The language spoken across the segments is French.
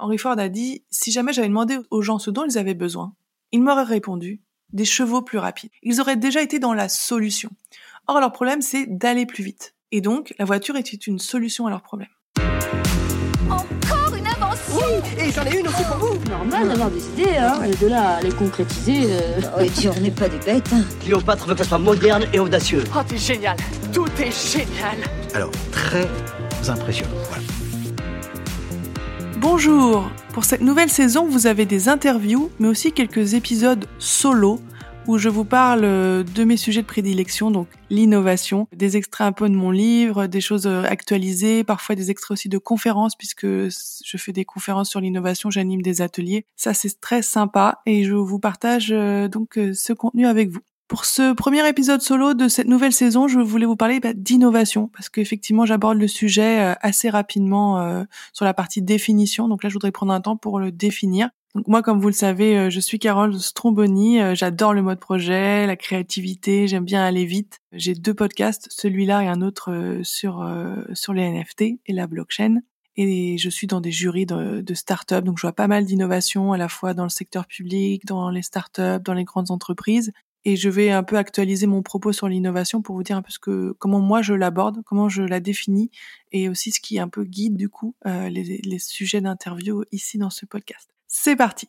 Henry Ford a dit, si jamais j'avais demandé aux gens ce dont ils avaient besoin, ils m'auraient répondu des chevaux plus rapides. Ils auraient déjà été dans la solution. Or, leur problème, c'est d'aller plus vite. Et donc, la voiture était une solution à leur problème. Encore une invention Oui, et j'en ai une aussi pour vous. Normal d'avoir des idées, hein, de là à les concrétiser. euh, Oh, et Dieu, on n'est pas des bêtes. hein. Cléopâtre veut que ce soit moderne et audacieux. Oh, t'es génial Tout est génial Alors, très impressionnant. Voilà. Bonjour Pour cette nouvelle saison, vous avez des interviews, mais aussi quelques épisodes solo où je vous parle euh, de mes sujets de prédilection, donc l'innovation, des extraits un peu de mon livre, des choses euh, actualisées, parfois des extraits aussi de conférences, puisque je fais des conférences sur l'innovation, j'anime des ateliers. Ça, c'est très sympa et je vous partage euh, donc ce contenu avec vous. Pour ce premier épisode solo de cette nouvelle saison, je voulais vous parler bah, d'innovation parce qu'effectivement j'aborde le sujet euh, assez rapidement euh, sur la partie définition. Donc là, je voudrais prendre un temps pour le définir. Donc moi, comme vous le savez, euh, je suis Carole Stromboni. euh, J'adore le mode projet, la créativité. J'aime bien aller vite. J'ai deux podcasts, celui-là et un autre sur sur les NFT et la blockchain. Et je suis dans des jurys de, de start-up, donc je vois pas mal d'innovations à la fois dans le secteur public, dans les start-up, dans les grandes entreprises et je vais un peu actualiser mon propos sur l'innovation pour vous dire un peu ce que comment moi je l'aborde, comment je la définis et aussi ce qui un peu guide du coup euh, les, les sujets d'interview ici dans ce podcast. C'est parti.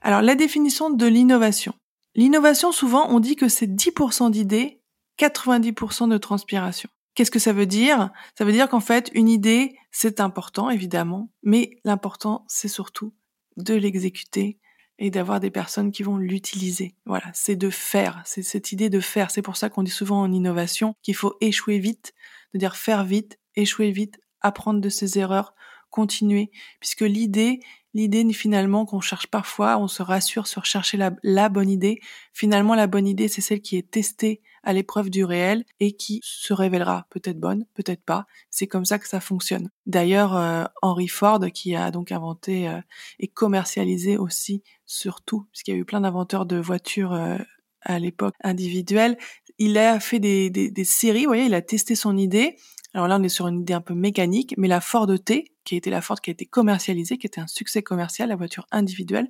Alors la définition de l'innovation. L'innovation souvent on dit que c'est 10% d'idées, 90% de transpiration. Qu'est-ce que ça veut dire? Ça veut dire qu'en fait une idée c'est important évidemment, mais l'important c'est surtout de l'exécuter et d'avoir des personnes qui vont l'utiliser. Voilà, c'est de faire, c'est cette idée de faire. C'est pour ça qu'on dit souvent en innovation qu'il faut échouer vite, de dire faire vite, échouer vite, apprendre de ses erreurs, continuer, puisque l'idée, l'idée finalement qu'on cherche parfois, on se rassure sur chercher la, bonne idée. Finalement, la bonne idée, c'est celle qui est testée à l'épreuve du réel et qui se révélera peut-être bonne, peut-être pas. C'est comme ça que ça fonctionne. D'ailleurs, euh, Henry Ford, qui a donc inventé euh, et commercialisé aussi, surtout, puisqu'il y a eu plein d'inventeurs de voitures euh, à l'époque individuelle, il a fait des, des, des séries, vous voyez, il a testé son idée. Alors là, on est sur une idée un peu mécanique, mais la Ford T, qui été la Ford qui a été commercialisée, qui était un succès commercial, la voiture individuelle,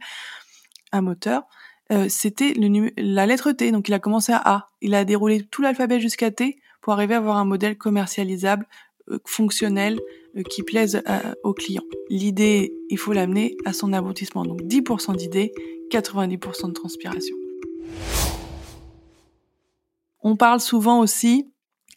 un moteur, euh, c'était la lettre T. Donc il a commencé à A. Il a déroulé tout l'alphabet jusqu'à T pour arriver à avoir un modèle commercialisable, euh, fonctionnel, euh, qui plaise à- aux clients. L'idée, il faut l'amener à son aboutissement. Donc 10% d'idées, 90% de transpiration. On parle souvent aussi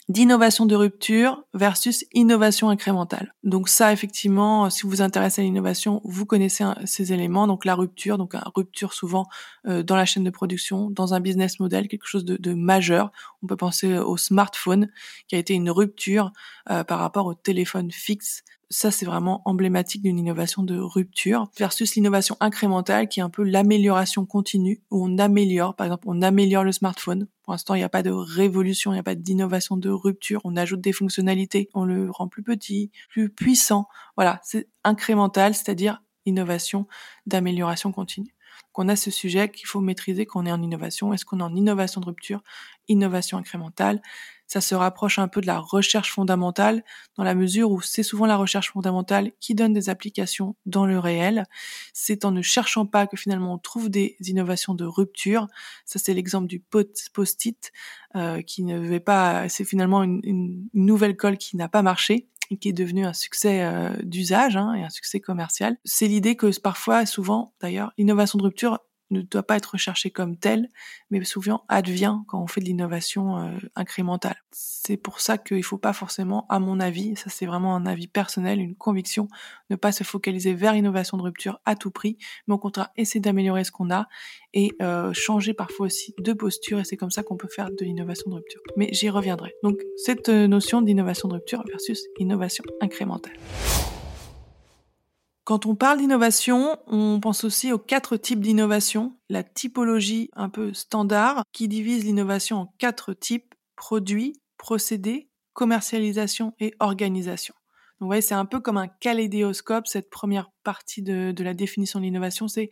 d'innovation de rupture versus innovation incrémentale. Donc ça, effectivement, si vous vous intéressez à l'innovation, vous connaissez ces éléments. Donc la rupture, donc une rupture souvent euh, dans la chaîne de production, dans un business model, quelque chose de, de majeur. On peut penser au smartphone, qui a été une rupture euh, par rapport au téléphone fixe. Ça, c'est vraiment emblématique d'une innovation de rupture versus l'innovation incrémentale qui est un peu l'amélioration continue où on améliore, par exemple, on améliore le smartphone. Pour l'instant, il n'y a pas de révolution, il n'y a pas d'innovation de rupture. On ajoute des fonctionnalités, on le rend plus petit, plus puissant. Voilà, c'est incrémental, c'est-à-dire innovation d'amélioration continue. Donc on a ce sujet qu'il faut maîtriser quand on est en innovation. Est-ce qu'on est en innovation de rupture, innovation incrémentale? Ça se rapproche un peu de la recherche fondamentale dans la mesure où c'est souvent la recherche fondamentale qui donne des applications dans le réel. C'est en ne cherchant pas que finalement on trouve des innovations de rupture. Ça c'est l'exemple du post-it euh, qui ne veut pas. C'est finalement une, nouvelle colle qui n'a pas marché qui est devenu un succès euh, d'usage hein, et un succès commercial. C'est l'idée que parfois, souvent d'ailleurs, l'innovation de rupture ne doit pas être recherchée comme telle, mais souvent advient quand on fait de l'innovation euh, incrémentale. C'est pour ça qu'il ne faut pas forcément, à mon avis, ça c'est vraiment un avis personnel, une conviction, ne pas se focaliser vers l'innovation de rupture à tout prix, mais au contraire essayer d'améliorer ce qu'on a et euh, changer parfois aussi de posture, et c'est comme ça qu'on peut faire de l'innovation de rupture. Mais j'y reviendrai. Donc cette euh, notion d'innovation de rupture versus innovation incrémentale. Quand on parle d'innovation, on pense aussi aux quatre types d'innovation. La typologie un peu standard qui divise l'innovation en quatre types produits, procédés, commercialisation et organisation. Vous voyez, c'est un peu comme un kaléidoscope, cette première partie de, la définition de l'innovation, c'est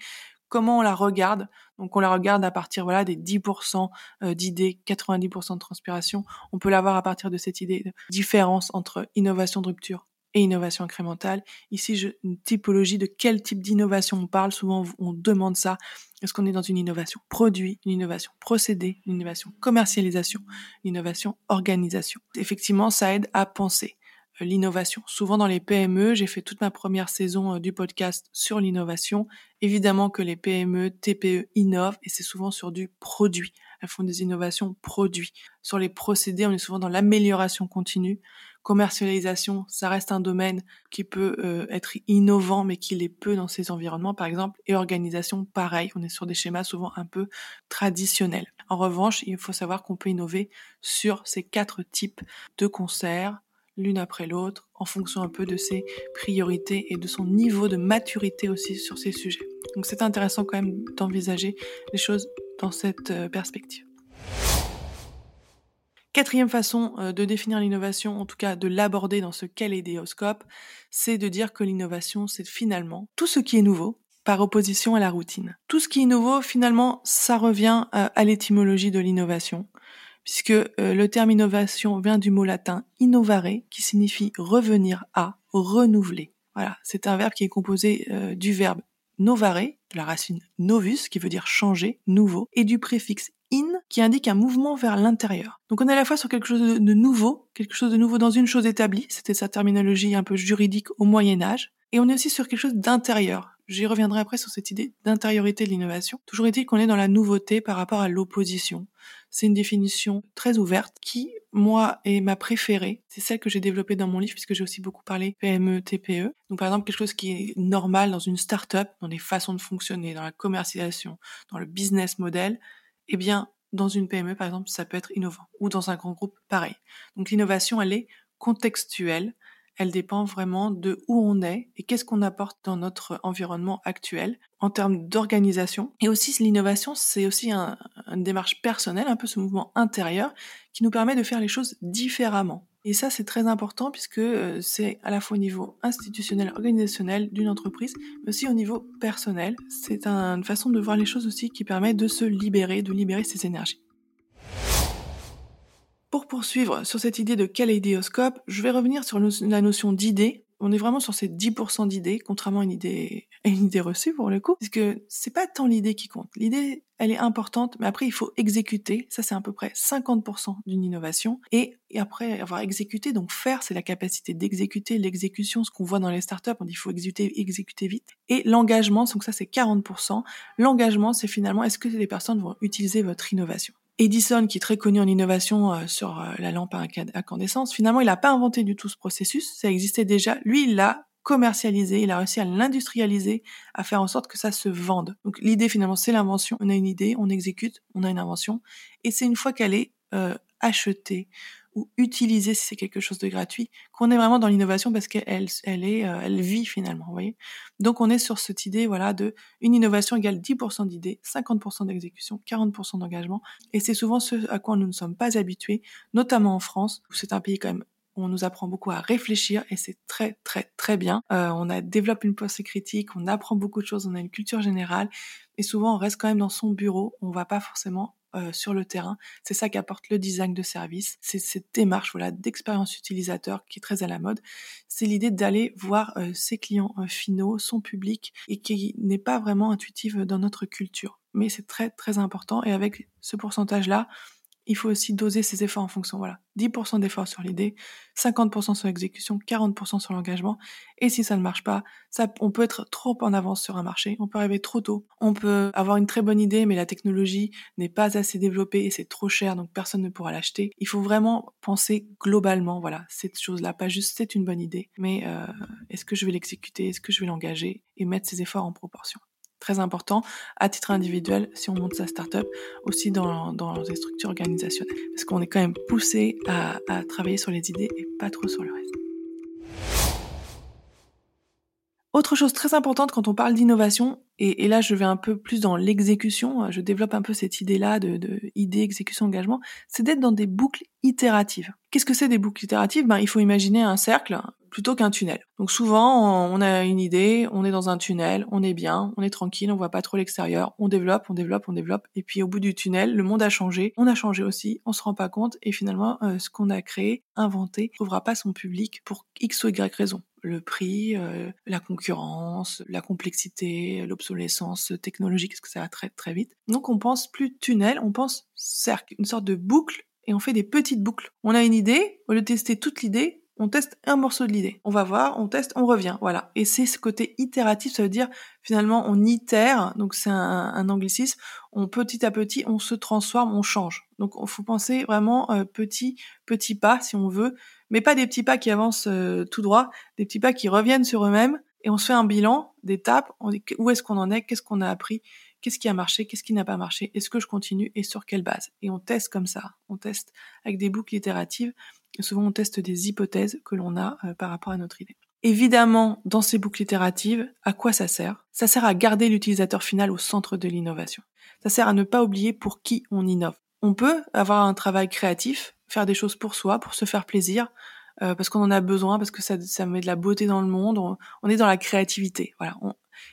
comment on la regarde. Donc, on la regarde à partir voilà, des 10% euh, d'idées, 90% de transpiration. On peut l'avoir à partir de cette idée de différence entre innovation de rupture et innovation incrémentale. Ici, je, une typologie de quel type d'innovation on parle. Souvent, on demande ça. Est-ce qu'on est dans une innovation produit, une innovation procédé, une innovation commercialisation, une innovation organisation? Effectivement, ça aide à penser euh, l'innovation. Souvent dans les PME, j'ai fait toute ma première saison euh, du podcast sur l'innovation. Évidemment que les PME, TPE innovent et c'est souvent sur du produit. Elles font des innovations produits. Sur les procédés, on est souvent dans l'amélioration continue commercialisation, ça reste un domaine qui peut euh, être innovant, mais qui l'est peu dans ces environnements, par exemple. Et organisation, pareil, on est sur des schémas souvent un peu traditionnels. En revanche, il faut savoir qu'on peut innover sur ces quatre types de concerts, l'une après l'autre, en fonction un peu de ses priorités et de son niveau de maturité aussi sur ces sujets. Donc c'est intéressant quand même d'envisager les choses dans cette euh, perspective. Quatrième façon euh, de définir l'innovation, en tout cas de l'aborder dans ce kaléidoscope, c'est de dire que l'innovation, c'est finalement tout ce qui est nouveau par opposition à la routine. Tout ce qui est nouveau, finalement, ça revient euh, à l'étymologie de l'innovation, puisque euh, le terme innovation vient du mot latin innovare, qui signifie revenir à, renouveler. Voilà, c'est un verbe qui est composé du verbe novare, de la racine novus, qui veut dire changer, nouveau, et du préfixe in, qui indique un mouvement vers l'intérieur. Donc on est à la fois sur quelque chose de nouveau, quelque chose de nouveau dans une chose établie, c'était sa terminologie un peu juridique au Moyen Âge, et on est aussi sur quelque chose d'intérieur. J'y reviendrai après sur cette idée d'intériorité de l'innovation. Toujours est-il qu'on est dans la nouveauté par rapport à l'opposition. C'est une définition très ouverte qui, moi, est ma préférée. C'est celle que j'ai développée dans mon livre puisque j'ai aussi beaucoup parlé PME, TPE. Donc, par exemple, quelque chose qui est normal dans une start-up, dans les façons de fonctionner, dans la commercialisation, dans le business model, eh bien, dans une PME, par exemple, ça peut être innovant. Ou dans un grand groupe, pareil. Donc, l'innovation, elle est contextuelle elle dépend vraiment de où on est et qu'est-ce qu'on apporte dans notre environnement actuel en termes d'organisation. Et aussi, l'innovation, c'est aussi un, une démarche personnelle, un peu ce mouvement intérieur qui nous permet de faire les choses différemment. Et ça, c'est très important puisque euh, c'est à la fois au niveau institutionnel, organisationnel d'une entreprise, mais aussi au niveau personnel. C'est une façon de voir les choses aussi qui permet de se libérer, de libérer ses énergies. Pour poursuivre sur cette idée de kaléidoscope, je vais revenir sur la notion d'idée. On est vraiment sur ces 10% d'idées, contrairement à une idée, une idée reçue pour le coup, puisque c'est pas tant l'idée qui compte. L'idée, elle est importante, mais après il faut exécuter. Ça, c'est à peu près 50% d'une innovation. Et, après avoir exécuté, donc faire, c'est la capacité d'exécuter, l'exécution, ce qu'on voit dans les startups, on dit il faut exécuter, exécuter vite. Et l'engagement, donc ça c'est 40%. L'engagement, c'est finalement est-ce que les personnes vont utiliser votre innovation? Edison, qui est très connu en innovation euh, sur euh, la lampe à incandescence, finalement, il n'a pas inventé du tout ce processus, ça existait déjà. Lui, il l'a commercialisé, il a réussi à l'industrialiser, à faire en sorte que ça se vende. Donc l'idée, finalement, c'est l'invention. On a une idée, on exécute, on a une invention, et c'est une fois qu'elle est euh, achetée, ou utiliser si c'est quelque chose de gratuit, qu'on est vraiment dans l'innovation parce qu'elle elle est, euh, elle vit finalement, vous voyez. Donc on est sur cette idée, voilà, de une innovation égale 10% d'idées, 50% d'exécution, 40% d'engagement, et c'est souvent ce à quoi nous ne sommes pas habitués, notamment en France, où c'est un pays quand même on nous apprend beaucoup à réfléchir et c'est très très très bien. Euh, on a développe une pensée critique, on apprend beaucoup de choses, on a une culture générale et souvent on reste quand même dans son bureau, on va pas forcément euh, sur le terrain. C'est ça qu'apporte le design de service. C'est cette démarche voilà d'expérience utilisateur qui est très à la mode. C'est l'idée d'aller voir euh, ses clients euh, finaux, son public et qui n'est pas vraiment intuitive dans notre culture. Mais c'est très très important et avec ce pourcentage là, il faut aussi doser ses efforts en fonction. Voilà, 10% d'efforts sur l'idée, 50% sur l'exécution, 40% sur l'engagement. Et si ça ne marche pas, ça, on peut être trop en avance sur un marché, on peut arriver trop tôt, on peut avoir une très bonne idée, mais la technologie n'est pas assez développée et c'est trop cher, donc personne ne pourra l'acheter. Il faut vraiment penser globalement, voilà, cette chose-là, pas juste c'est une bonne idée, mais euh, est-ce que je vais l'exécuter, est-ce que je vais l'engager et mettre ses efforts en proportion très important à titre individuel si on monte sa startup, aussi dans, dans les structures organisationnelles. Parce qu'on est quand même poussé à, à travailler sur les idées et pas trop sur le reste. Autre chose très importante quand on parle d'innovation, et, là je vais un peu plus dans l'exécution, je développe un peu cette idée-là de, de idée, exécution, engagement, c'est d'être dans des boucles itératives. Qu'est-ce que c'est des boucles itératives? Ben, Il faut imaginer un cercle plutôt qu'un tunnel. Donc souvent, on a une idée, on est dans un tunnel, on est bien, on est tranquille, on voit pas trop l'extérieur, on développe, on développe, on développe, et puis au bout du tunnel, le monde a changé, on a changé aussi, on se rend pas compte, et finalement, euh, ce qu'on a créé, inventé, trouvera pas son public pour x ou y raison le prix, euh, la concurrence, la complexité, l'obsolescence technologique, parce que ça va très très vite. Donc on pense plus tunnel, on pense cercle, une sorte de boucle, et on fait des petites boucles. On a une idée, au lieu de tester toute l'idée, on teste un morceau de l'idée. On va voir, on teste, on revient, voilà. Et c'est ce côté itératif, ça veut dire finalement on itère, donc c'est un, anglicisme, on petit à petit, on se transforme, on change. Donc il faut penser vraiment euh, petit, petit pas si on veut, mais pas des petits pas qui avancent euh, tout droit, des petits pas qui reviennent sur eux-mêmes et on se fait un bilan d'étapes, on dit où est-ce qu'on en est, qu'est-ce qu'on a appris, qu'est-ce qui a marché, qu'est-ce qui n'a pas marché, est-ce que je continue et sur quelle base? Et on teste comme ça, on teste avec des boucles itératives souvent on teste des hypothèses que l'on a euh, par rapport à notre idée. Évidemment, dans ces boucles itératives, à quoi ça sert? Ça sert à garder l'utilisateur final au centre de l'innovation. Ça sert à ne pas oublier pour qui on innove. On peut avoir un travail créatif, faire des choses pour soi, pour se faire plaisir, euh, parce qu'on en a besoin, parce que ça, ça met de la beauté dans le monde. On, est dans la créativité, voilà.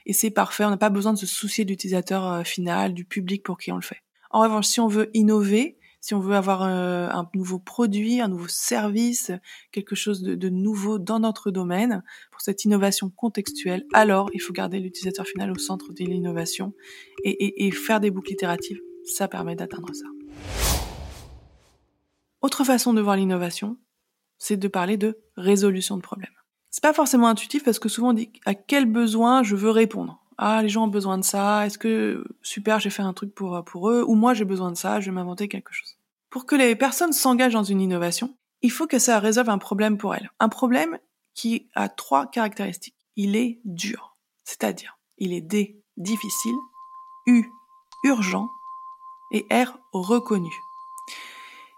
Et c'est parfait. On n'a pas besoin de se soucier de l'utilisateur euh, final, du public pour qui on le fait. En revanche, si on veut innover, si on veut avoir euh, un nouveau produit, un nouveau service, quelque chose de, nouveau dans notre domaine, pour cette innovation contextuelle, alors il faut garder l'utilisateur final au centre de l'innovation et, faire des boucles itératives. Ça permet d'atteindre ça. Autre façon de voir l'innovation, c'est de parler de résolution de problèmes. C'est pas forcément intuitif parce que souvent on dit à quel besoin je veux répondre? Ah les gens ont besoin de ça, est-ce que super j'ai fait un truc pour eux ou moi j'ai besoin de ça, je vais m'inventer quelque chose. Pour que les personnes s'engagent dans une innovation, il faut que ça résolve un problème pour elles. Un problème qui a trois caractéristiques. Il est dur, c'est-à-dire il est D difficile, U urgent et R reconnu.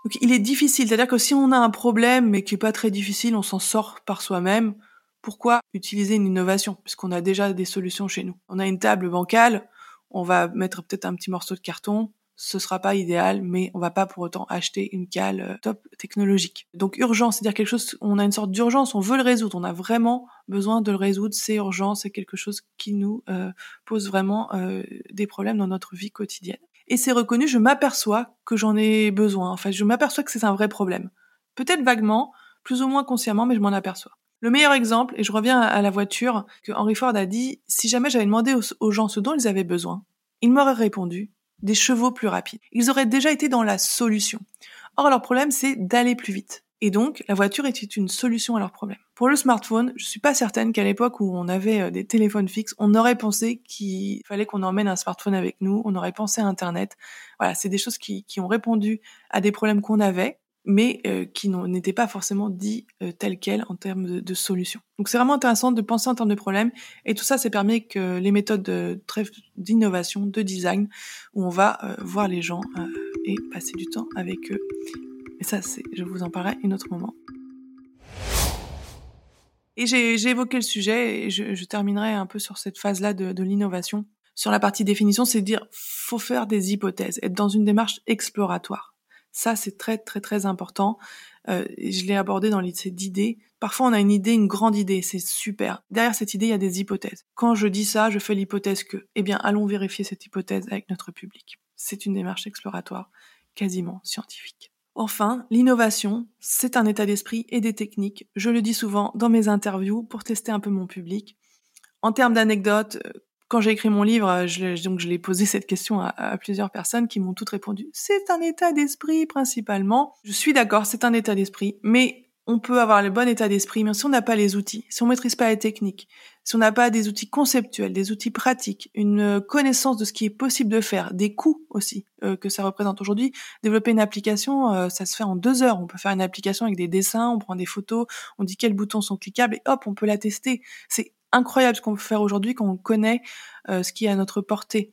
Donc il est difficile, c'est-à-dire que si on a un problème mais qui est pas très difficile, on s'en sort par soi-même, pourquoi utiliser une innovation? Puisqu'on a déjà des solutions chez nous. On a une table bancale, on va mettre peut-être un petit morceau de carton, ce sera pas idéal, mais on va pas pour autant acheter une cale euh, top technologique. Donc urgence, c'est-à-dire quelque chose, on a une sorte d'urgence, on veut le résoudre, on a vraiment besoin de le résoudre, c'est urgent, c'est quelque chose qui nous euh, pose vraiment euh, des problèmes dans notre vie quotidienne. Et c'est reconnu, je m'aperçois que j'en ai besoin, en fait, je m'aperçois que c'est un vrai problème. Peut-être vaguement, plus ou moins consciemment, mais je m'en aperçois. Le meilleur exemple, et je reviens à la voiture, que Henry Ford a dit, si jamais j'avais demandé aux, gens ce dont ils avaient besoin, ils m'auraient répondu des chevaux plus rapides. Ils auraient déjà été dans la solution. Or, leur problème, c'est d'aller plus vite. Et donc, la voiture était une solution à leur problème. Pour le smartphone, je suis pas certaine qu'à l'époque où on avait euh, des téléphones fixes, on aurait pensé qu'il fallait qu'on emmène un smartphone avec nous, on aurait pensé à Internet. Voilà, c'est des choses qui, ont répondu à des problèmes qu'on avait mais euh, qui n'étaient pas forcément dit euh, tel quel en termes de, de solutions. Donc c'est vraiment intéressant de penser en termes de problèmes, et tout ça, c'est permis que les méthodes d'innovation, de, design, où on va voir les gens et passer du temps avec eux. Et ça, je vous en parlerai un autre moment. Et j'ai évoqué le sujet, et je, terminerai un peu sur cette phase-là de, l'innovation. Sur la partie définition, c'est de dire, faut faire des hypothèses, être dans une démarche exploratoire ça, c'est très très très important. Euh, je l'ai abordé dans ces d'idées. Parfois, on a une idée, une grande idée, c'est super. Derrière cette idée, il y a des hypothèses. Quand je dis ça, je fais l'hypothèse que. Eh bien, allons vérifier cette hypothèse avec notre public. C'est une démarche exploratoire, quasiment scientifique. Enfin, l'innovation, c'est un état d'esprit et des techniques. Je le dis souvent dans mes interviews pour tester un peu mon public. En termes d'anecdotes, quand j'ai écrit mon livre, je, donc l'ai posé cette question à, plusieurs personnes qui m'ont toutes répondu. C'est un état d'esprit principalement. Je suis d'accord, c'est un état d'esprit, mais on peut avoir le bon état d'esprit, mais si on n'a pas les outils, si on maîtrise pas les techniques, si on n'a pas des outils conceptuels, des outils pratiques, une connaissance de ce qui est possible de faire, des coûts aussi euh, que ça représente aujourd'hui, développer une application, euh, ça se fait en deux heures. On peut faire une application avec des dessins, on prend des photos, on dit quels boutons sont cliquables et hop, on peut la tester. C'est incroyable ce qu'on peut faire aujourd'hui quand on connaît euh, ce qui est à notre portée.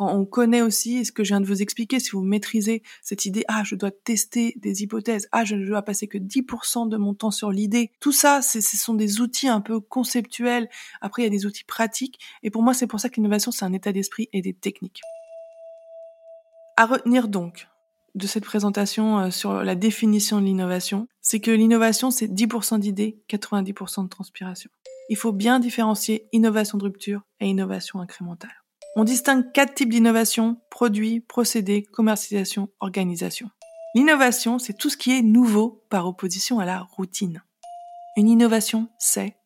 Quand on connaît aussi ce que je viens de vous expliquer, si vous maîtrisez cette idée, ah, je dois tester des hypothèses, ah, je ne dois passer que 10% de mon temps sur l'idée. Tout ça, ce sont des outils un peu conceptuels. Après, il y a des outils pratiques. Et pour moi, c'est pour ça que l'innovation, c'est un état d'esprit et des techniques. À retenir donc, de cette présentation euh, sur la définition de l'innovation, c'est que l'innovation, c'est 10% d'idées, 90% de transpiration. Il faut bien différencier innovation de rupture et innovation incrémentale. On distingue quatre types d'innovation, produits, procédés, commercialisation, organisation. L'innovation, c'est tout ce qui est nouveau par opposition à la routine. Une innovation, c'est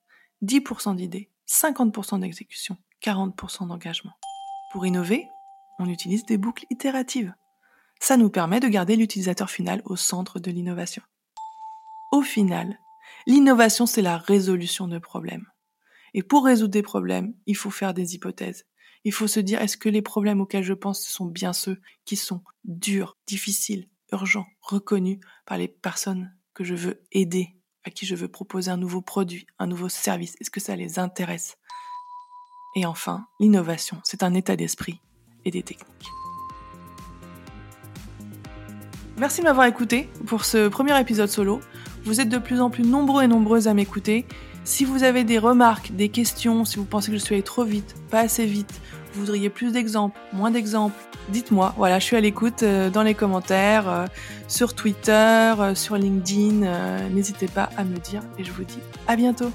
10% d'idées, 50% d'exécution, 40% d'engagement. Pour innover, on utilise des boucles itératives. Ça nous permet de garder l'utilisateur final au centre de l'innovation. Au final, l'innovation, c'est la résolution de problèmes. Et pour résoudre des problèmes, il faut faire des hypothèses. Il faut se dire, est-ce que les problèmes auxquels je pense sont bien ceux qui sont durs, difficiles, urgents, reconnus par les personnes que je veux aider, à qui je veux proposer un nouveau produit, un nouveau service? Est-ce que ça les intéresse? Et enfin, l'innovation, c'est un état d'esprit et des techniques. Merci de m'avoir écouté pour ce premier épisode solo. Vous êtes de plus en plus nombreux et nombreuses à m'écouter. Si vous avez des remarques, des questions, si vous pensez que je suis allé trop vite, pas assez vite, vous voudriez plus d'exemples, moins d'exemples, dites-moi. Voilà, je suis à l'écoute euh, dans les commentaires, euh, sur Twitter, euh, sur LinkedIn. N'hésitez pas à me dire et je vous dis à bientôt.